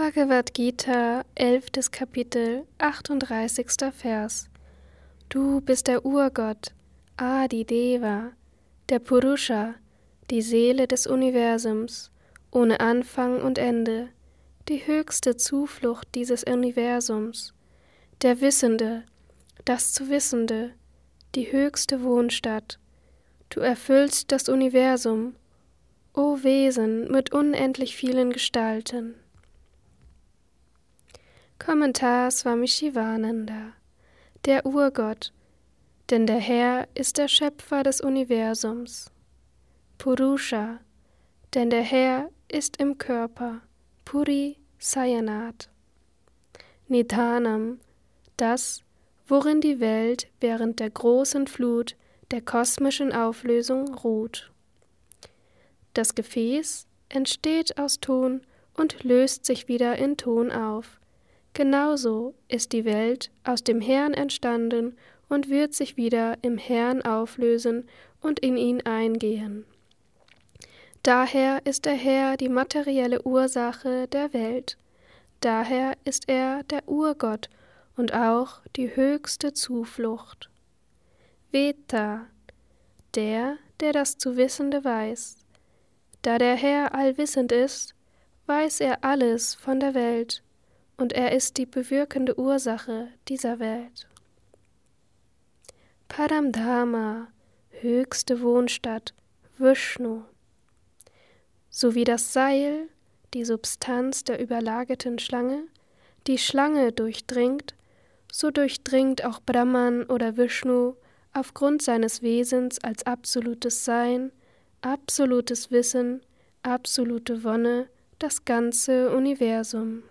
Bhagavad Gita, 11. Kapitel, 38. Vers. Du bist der Urgott, Adi Deva, der Purusha, die Seele des Universums, ohne Anfang und Ende, die höchste Zuflucht dieses Universums, der Wissende, das zu Wissende, die höchste Wohnstatt. Du erfüllst das Universum, o Wesen mit unendlich vielen Gestalten. Kommentar Swami Shivananda Der Urgott, denn der Herr ist der Schöpfer des Universums. Purusha, denn der Herr ist im Körper. Puri Sayanat. Nidhanam, das, worin die Welt während der großen Flut der kosmischen Auflösung ruht. Das Gefäß entsteht aus Ton und löst sich wieder in Ton auf. Genauso ist die Welt aus dem Herrn entstanden und wird sich wieder im Herrn auflösen und in ihn eingehen. Daher ist der Herr die materielle Ursache der Welt, daher ist er der Urgott und auch die höchste Zuflucht. Veta, der, der das zu Wissende weiß. Da der Herr allwissend ist, weiß er alles von der Welt und er ist die bewirkende Ursache dieser Welt. Padamdharma, höchste Wohnstadt, Vishnu. So wie das Seil, die Substanz der überlagerten Schlange, die Schlange durchdringt, so durchdringt auch Brahman oder Vishnu aufgrund seines Wesens als absolutes Sein, absolutes Wissen, absolute Wonne das ganze Universum.